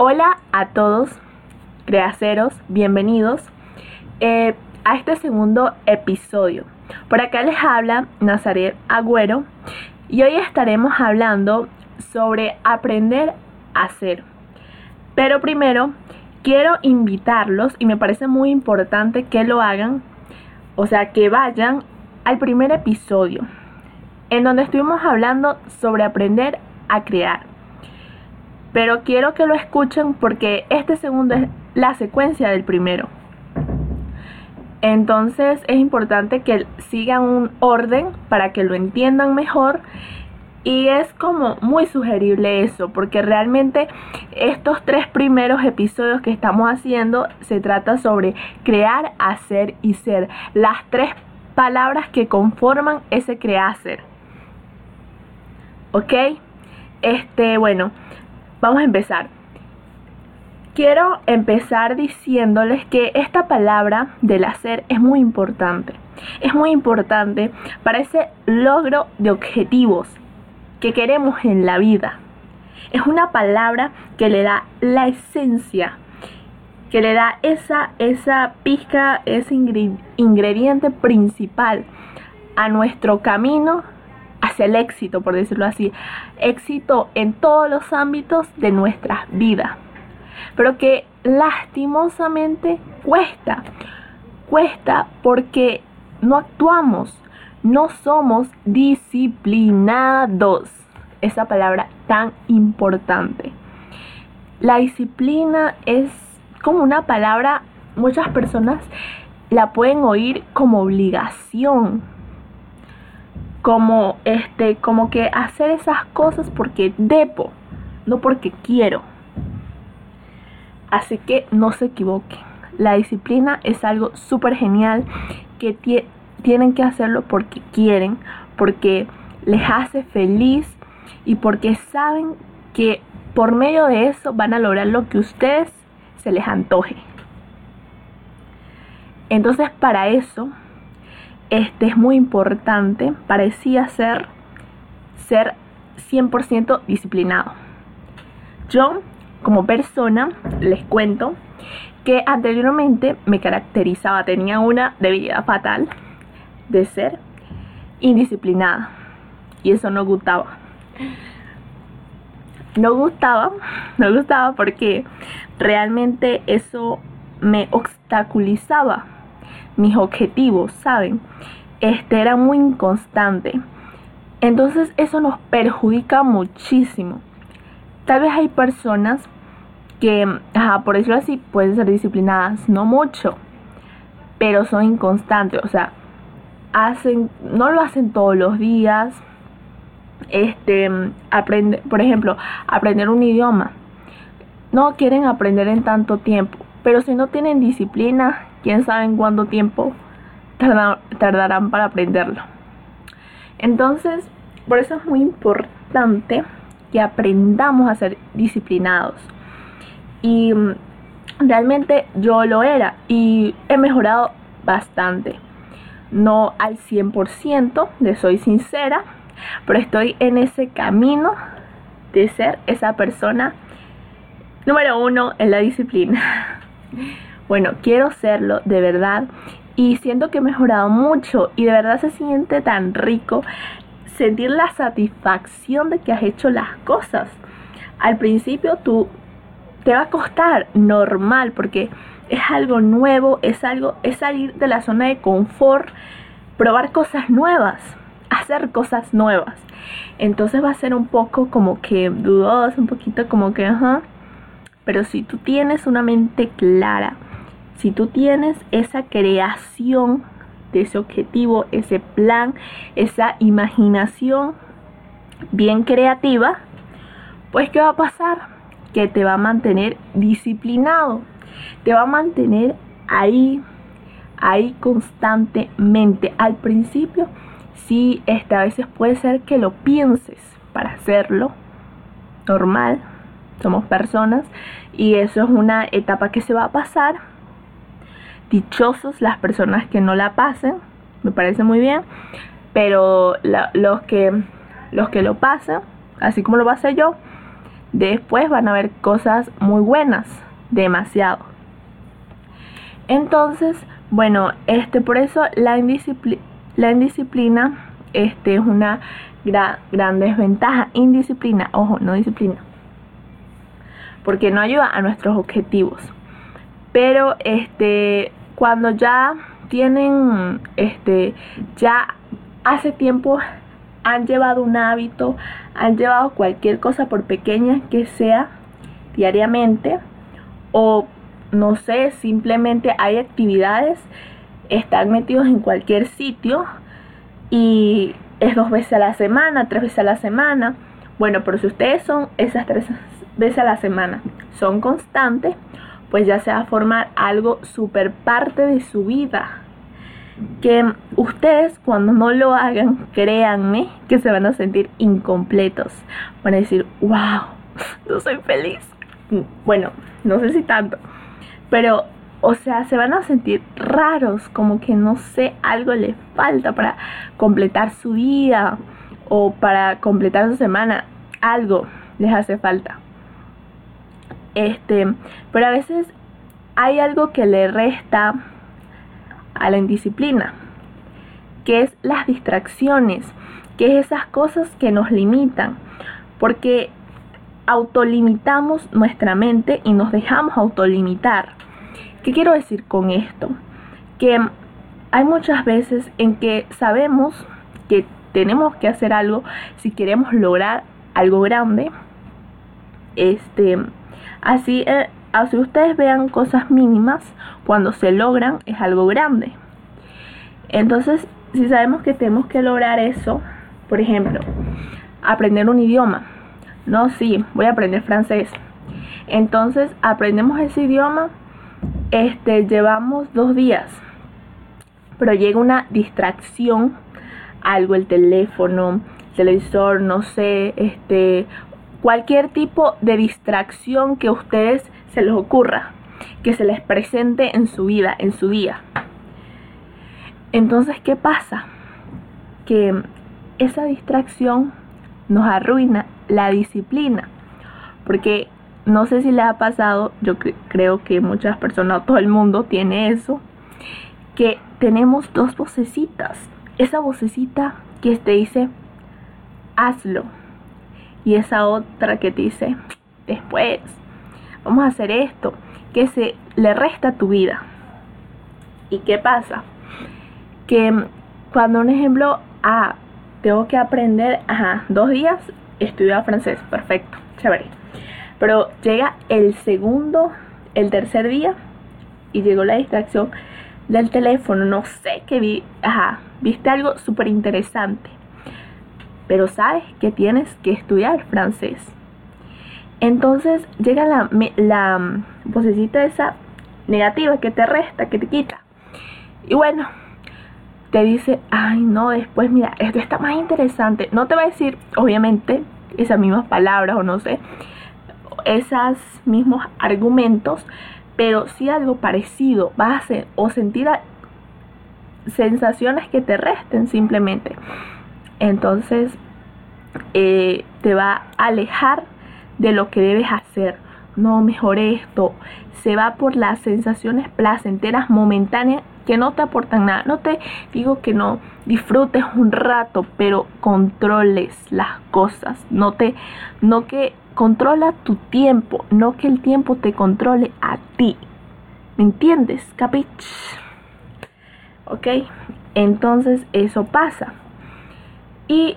Hola a todos, creaceros, bienvenidos eh, a este segundo episodio. Por acá les habla Nazaret Agüero y hoy estaremos hablando sobre aprender a hacer. Pero primero quiero invitarlos y me parece muy importante que lo hagan, o sea, que vayan al primer episodio en donde estuvimos hablando sobre aprender a crear. Pero quiero que lo escuchen porque este segundo es la secuencia del primero. Entonces es importante que sigan un orden para que lo entiendan mejor y es como muy sugerible eso, porque realmente estos tres primeros episodios que estamos haciendo se trata sobre crear, hacer y ser. Las tres palabras que conforman ese crear-ser. ¿Ok? Este, bueno, vamos a empezar. Quiero empezar diciéndoles que esta palabra del hacer es muy importante. Es muy importante para ese logro de objetivos que queremos en la vida. Es una palabra que le da la esencia, que le da esa, esa pizca, ese ingrediente principal a nuestro camino hacia el éxito, por decirlo así. Éxito en todos los ámbitos de nuestras vidas. Pero que lastimosamente cuesta. Cuesta porque no actuamos, no somos disciplinados. Esa palabra tan importante. La disciplina es como una palabra, muchas personas la pueden oír como obligación, como este, como que hacer esas cosas porque debo, no porque quiero. Así que no se equivoquen. La disciplina es algo súper genial que tienen que hacerlo porque quieren, porque les hace feliz y porque saben que por medio de eso van a lograr lo que ustedes se les antoje. Entonces para eso este es muy importante, parecía ser ser 100% disciplinado. Yo como persona les cuento que anteriormente me caracterizaba, tenía una debilidad fatal de ser indisciplinada. Y eso no gustaba. No gustaba, no gustaba porque realmente eso me obstaculizaba mis objetivos, ¿saben? Este era muy inconstante. Entonces eso nos perjudica muchísimo. Tal vez hay personas que, por decirlo así, pueden ser disciplinadas, no mucho, pero son inconstantes, o sea, hacen, no lo hacen todos los días. Este, aprende, por ejemplo, aprender un idioma. No quieren aprender en tanto tiempo, pero si no tienen disciplina, quién sabe en cuánto tiempo tardarán para aprenderlo. Entonces, por eso es muy importante que aprendamos a ser disciplinados. Y mm, realmente yo lo era y he mejorado bastante no al 100%, le soy sincera, pero estoy en ese camino de ser esa persona número uno en la disciplina. Bueno, quiero serlo de verdad y siento que he mejorado mucho y de verdad se siente tan rico sentir la satisfacción de que has hecho las cosas. Al principio tú te va a costar normal porque es algo nuevo, es algo, es salir de la zona de confort, probar cosas nuevas, hacer cosas nuevas. Entonces va a ser un poco como que dudoso, un poquito como que, ajá. Pero si tú tienes una mente clara, si tú tienes esa creación de ese objetivo, ese plan, esa imaginación bien creativa, pues ¿qué va a pasar? Que te va a mantener disciplinado te va a mantener ahí, ahí constantemente. Al principio, sí, este, a veces puede ser que lo pienses para hacerlo, normal, somos personas y eso es una etapa que se va a pasar. Dichosos las personas que no la pasen, me parece muy bien, pero los, que, los que lo pasen, así como lo pasé yo, después van a haber cosas muy buenas, demasiado. Entonces, bueno, este por eso la, indisciplina, la indisciplina este, es una gran desventaja. Indisciplina, ojo, no disciplina. Porque no ayuda a nuestros objetivos. Pero este, cuando ya tienen, este, ya hace tiempo han llevado un hábito, han llevado cualquier cosa por pequeña que sea diariamente o no sé, simplemente hay actividades, están metidos en cualquier sitio y es dos veces a la semana, tres veces a la semana. Bueno, pero si ustedes son esas tres veces a la semana, son constantes, pues ya se va a formar algo súper parte de su vida. Que ustedes cuando no lo hagan, créanme que se van a sentir incompletos. Van a decir, wow, no soy feliz. Bueno, no sé si tanto, pero o sea, se van a sentir raros, como que no sé, algo les falta para completar su día o para completar su semana, algo les hace falta. Este, pero a veces hay algo que le resta a la indisciplina, que es las distracciones, que es esas cosas que nos limitan, porque autolimitamos nuestra mente y nos dejamos autolimitar. ¿Qué quiero decir con esto? Que hay muchas veces en que sabemos que tenemos que hacer algo si queremos lograr algo grande. Este, así, eh, así ustedes vean cosas mínimas, cuando se logran es algo grande. Entonces, si sabemos que tenemos que lograr eso, por ejemplo, aprender un idioma. No, sí, voy a aprender francés. Entonces, aprendemos ese idioma este, llevamos dos días, pero llega una distracción, algo, el teléfono, televisor, no sé, este, cualquier tipo de distracción que a ustedes se les ocurra, que se les presente en su vida, en su día. Entonces, ¿qué pasa? Que esa distracción nos arruina la disciplina, porque no sé si le ha pasado, yo creo que muchas personas, todo el mundo tiene eso, que tenemos dos vocecitas. Esa vocecita que te dice, hazlo. Y esa otra que te dice, después, vamos a hacer esto, que se le resta tu vida. ¿Y qué pasa? Que cuando un ejemplo, ah, tengo que aprender, ajá, dos días, estudiar francés, perfecto, chévere pero llega el segundo, el tercer día y llegó la distracción del teléfono. No sé qué vi. Ajá, viste algo súper interesante. Pero sabes que tienes que estudiar francés. Entonces llega la, la mm, esa negativa que te resta, que te quita. Y bueno, te dice, ay no, después mira, esto está más interesante. No te va a decir, obviamente, esas mismas palabras o no sé, esos mismos argumentos, pero si algo parecido vas a hacer o sentir sensaciones que te resten simplemente. Entonces eh, te va a alejar de lo que debes hacer. No, mejor esto. Se va por las sensaciones placenteras momentáneas que no te aportan nada. No te digo que no disfrutes un rato, pero controles las cosas. No te, no que controla tu tiempo, no que el tiempo te controle a ti. ¿Me entiendes? Capich. ¿Ok? Entonces eso pasa. ¿Y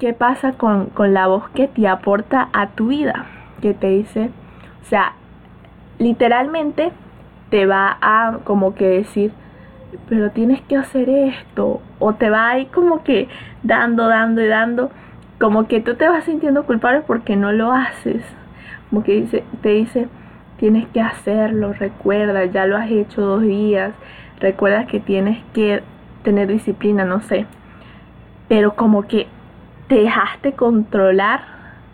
qué pasa con, con la voz que te aporta a tu vida? Que te dice, o sea, literalmente te va a como que decir, pero tienes que hacer esto. O te va ahí como que dando, dando y dando como que tú te vas sintiendo culpable porque no lo haces. Como que dice, te dice, tienes que hacerlo, recuerda, ya lo has hecho dos días, recuerda que tienes que tener disciplina, no sé. Pero como que te dejaste controlar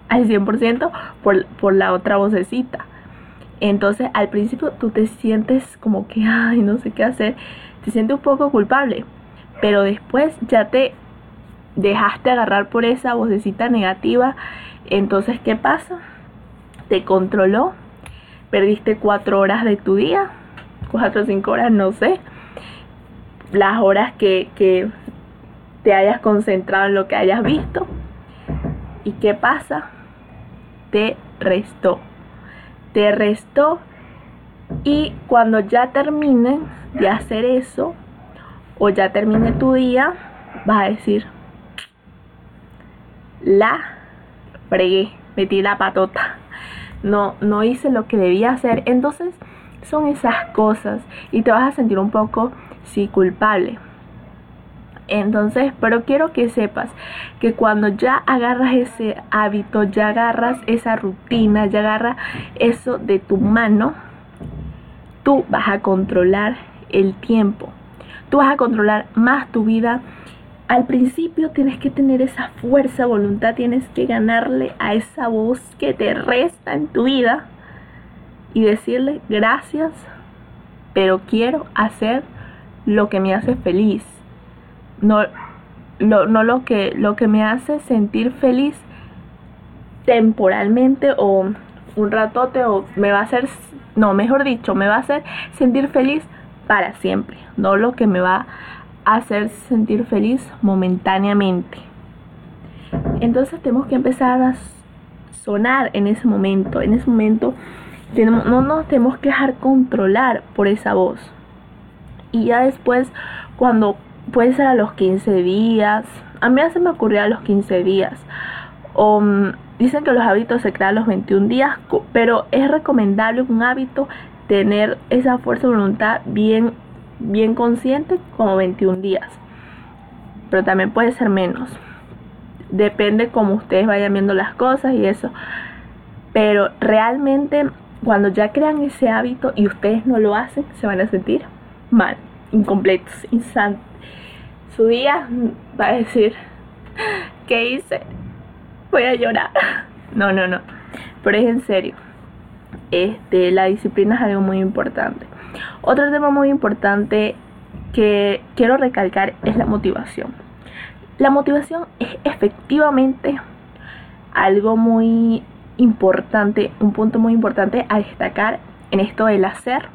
al 100% por, por la otra vocecita. Entonces al principio tú te sientes como que, ay, no sé qué hacer, te sientes un poco culpable, pero después ya te dejaste agarrar por esa vocecita negativa, entonces ¿qué pasa? te controló, perdiste cuatro horas de tu día, cuatro o cinco horas, no sé, las horas que, que te hayas concentrado en lo que hayas visto. ¿Y qué pasa? Te restó. Te restó y cuando ya termines de hacer eso o ya termine tu día, vas a decir, la fregué, metí la patota. No, no hice lo que debía hacer. Entonces son esas cosas y te vas a sentir un poco, sí, culpable. Entonces, pero quiero que sepas que cuando ya agarras ese hábito, ya agarras esa rutina, ya agarras eso de tu mano, tú vas a controlar el tiempo. Tú vas a controlar más tu vida. Al principio tienes que tener esa fuerza, voluntad, tienes que ganarle a esa voz que te resta en tu vida y decirle gracias, pero quiero hacer lo que me hace feliz no, lo, no lo, que, lo que me hace sentir feliz temporalmente o un ratote o me va a hacer, no, mejor dicho, me va a hacer sentir feliz para siempre, no lo que me va a hacer sentir feliz momentáneamente. Entonces tenemos que empezar a sonar en ese momento, en ese momento tenemos, no nos tenemos que dejar controlar por esa voz. Y ya después, cuando puede ser a los 15 días. A mí se me ocurrió a los 15 días. O, mm, dicen que los hábitos se crean a los 21 días, pero es recomendable un hábito tener esa fuerza de voluntad bien, bien consciente como 21 días. Pero también puede ser menos. Depende cómo ustedes vayan viendo las cosas y eso. Pero realmente cuando ya crean ese hábito y ustedes no lo hacen, se van a sentir mal, incompletos, insanos su día va a decir, ¿qué hice? Voy a llorar. No, no, no. Pero es en serio. Este, la disciplina es algo muy importante. Otro tema muy importante que quiero recalcar es la motivación. La motivación es efectivamente algo muy importante, un punto muy importante a destacar en esto del hacer.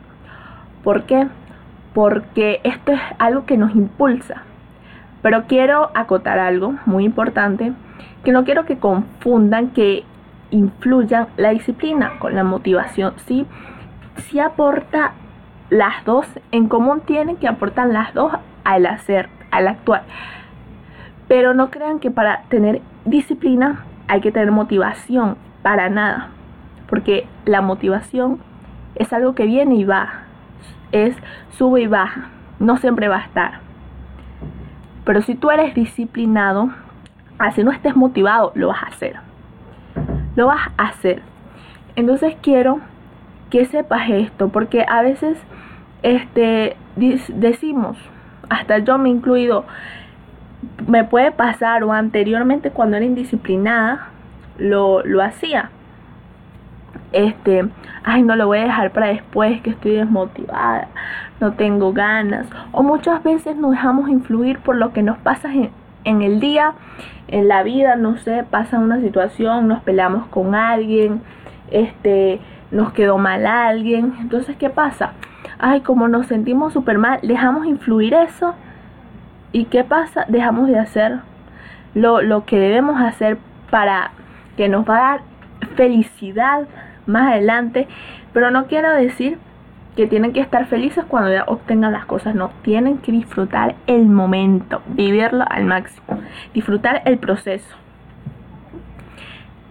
¿Por qué? Porque esto es algo que nos impulsa, pero quiero acotar algo muy importante, que no quiero que confundan que influyan la disciplina con la motivación. Sí, aporta las dos, en común tienen que aportar las dos al hacer, al actuar. Pero no crean que para tener disciplina hay que tener motivación, para nada. Porque la motivación es algo que viene y va, es sube y baja, no siempre va a estar. Pero si tú eres disciplinado, así no estés motivado, lo vas a hacer. Lo vas a hacer. Entonces quiero que sepas esto, porque a veces este, decimos, hasta yo me incluido, me puede pasar o anteriormente cuando era indisciplinada, lo, lo hacía este, ay, no lo voy a dejar para después, que estoy desmotivada, no tengo ganas. O muchas veces nos dejamos influir por lo que nos pasa en, el día, en la vida, no sé, pasa una situación, nos peleamos con alguien, este, nos quedó mal alguien. Entonces, ¿qué pasa? Ay, como nos sentimos súper mal, dejamos influir eso. ¿Y qué pasa? Dejamos de hacer lo, lo que debemos hacer para que nos va a dar felicidad más adelante, pero no quiero decir que tienen que estar felices cuando ya obtengan las cosas, no, tienen que disfrutar el momento, vivirlo al máximo, disfrutar el proceso.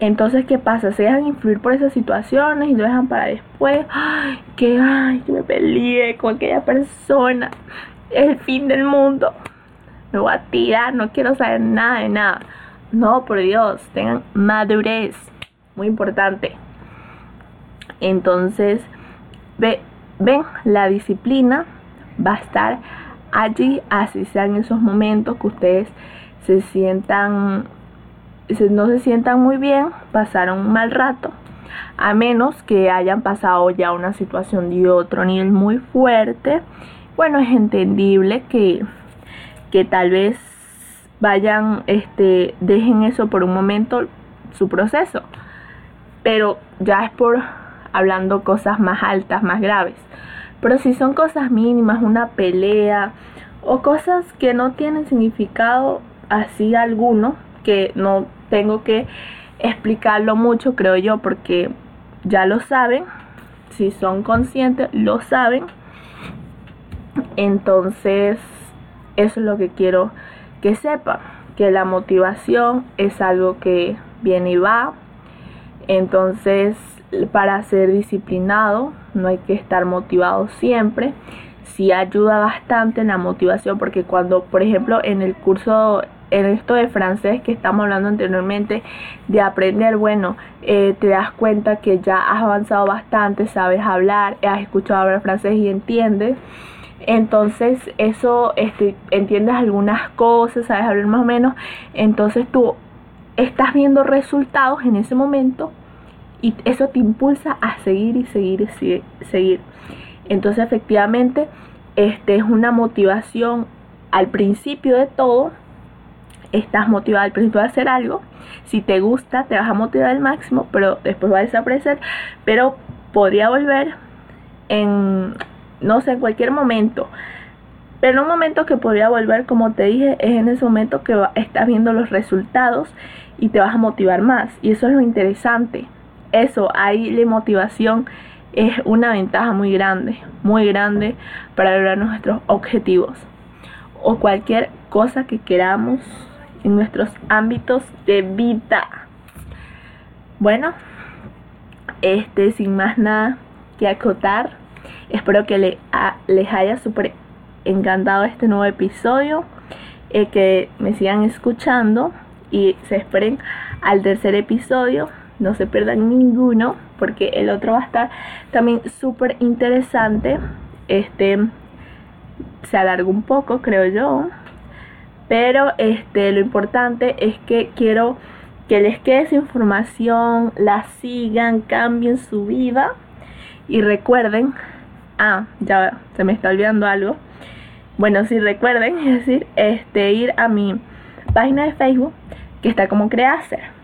Entonces, ¿qué pasa? Se dejan influir por esas situaciones y lo dejan para después. Ay, que, ay, que me peleé con aquella persona. El fin del mundo. Me voy a tirar, no quiero saber nada de nada. No, por Dios, tengan madurez. Muy importante. Entonces, ve, ven, la disciplina va a estar allí, así sean esos momentos que ustedes se sientan, no se sientan muy bien, pasaron un mal rato, a menos que hayan pasado ya una situación de otro nivel muy fuerte. Bueno, es entendible que, que tal vez vayan, este, dejen eso por un momento, su proceso pero ya es por hablando cosas más altas, más graves. Pero si son cosas mínimas, una pelea o cosas que no tienen significado así alguno, que no tengo que explicarlo mucho, creo yo, porque ya lo saben, si son conscientes, lo saben. Entonces, eso es lo que quiero que sepan, que la motivación es algo que viene y va. Entonces, para ser disciplinado, no hay que estar motivado siempre. Sí ayuda bastante en la motivación, porque cuando, por ejemplo, en el curso en esto de francés que estamos hablando anteriormente, de aprender, bueno, eh, te das cuenta que ya has avanzado bastante, sabes hablar, has escuchado hablar francés y entiendes. Entonces eso, este, entiendes algunas cosas, sabes hablar más o menos. Entonces tú estás viendo resultados en ese momento y eso te impulsa a seguir y seguir y seguir. Entonces efectivamente este es una motivación al principio de todo estás motivado al principio de hacer algo. Si te gusta, te vas a motivar al máximo, pero después va a desaparecer. Pero podría volver en, no sé, en cualquier momento. Pero un momento que podría volver, como te dije, es en ese momento que estás viendo los resultados y te vas a motivar más. Y eso es lo interesante. Eso, ahí la motivación es una ventaja muy grande, muy grande para lograr nuestros objetivos o cualquier cosa que queramos en nuestros ámbitos de vida. Bueno, este sin más nada que acotar, espero que les haya súper encantado este nuevo episodio, eh, que me sigan escuchando y se esperen al tercer episodio, no se pierdan ninguno porque el otro va a estar también súper interesante. Este se alargó un poco, creo yo. Pero este, lo importante es que quiero que les quede esa información, la sigan, cambien su vida y recuerden, ah, ya se me está olvidando algo. Bueno, si recuerden, es decir, este, ir a mi página de Facebook que está como Creacer.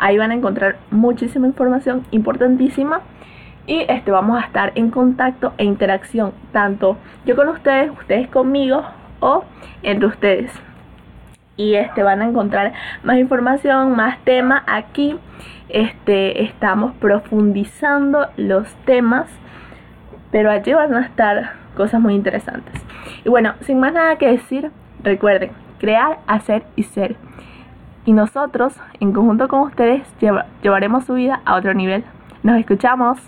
Ahí van a encontrar muchísima información importantísima y este vamos a estar en contacto e interacción tanto yo con ustedes, ustedes conmigo o entre ustedes y este van a encontrar más información, más temas aquí. Este estamos profundizando los temas, pero allí van a estar cosas muy interesantes. Y bueno, sin más nada que decir, recuerden, crear, hacer y ser. Y nosotros, en conjunto con ustedes, llevaremos su vida a otro nivel. Nos escuchamos.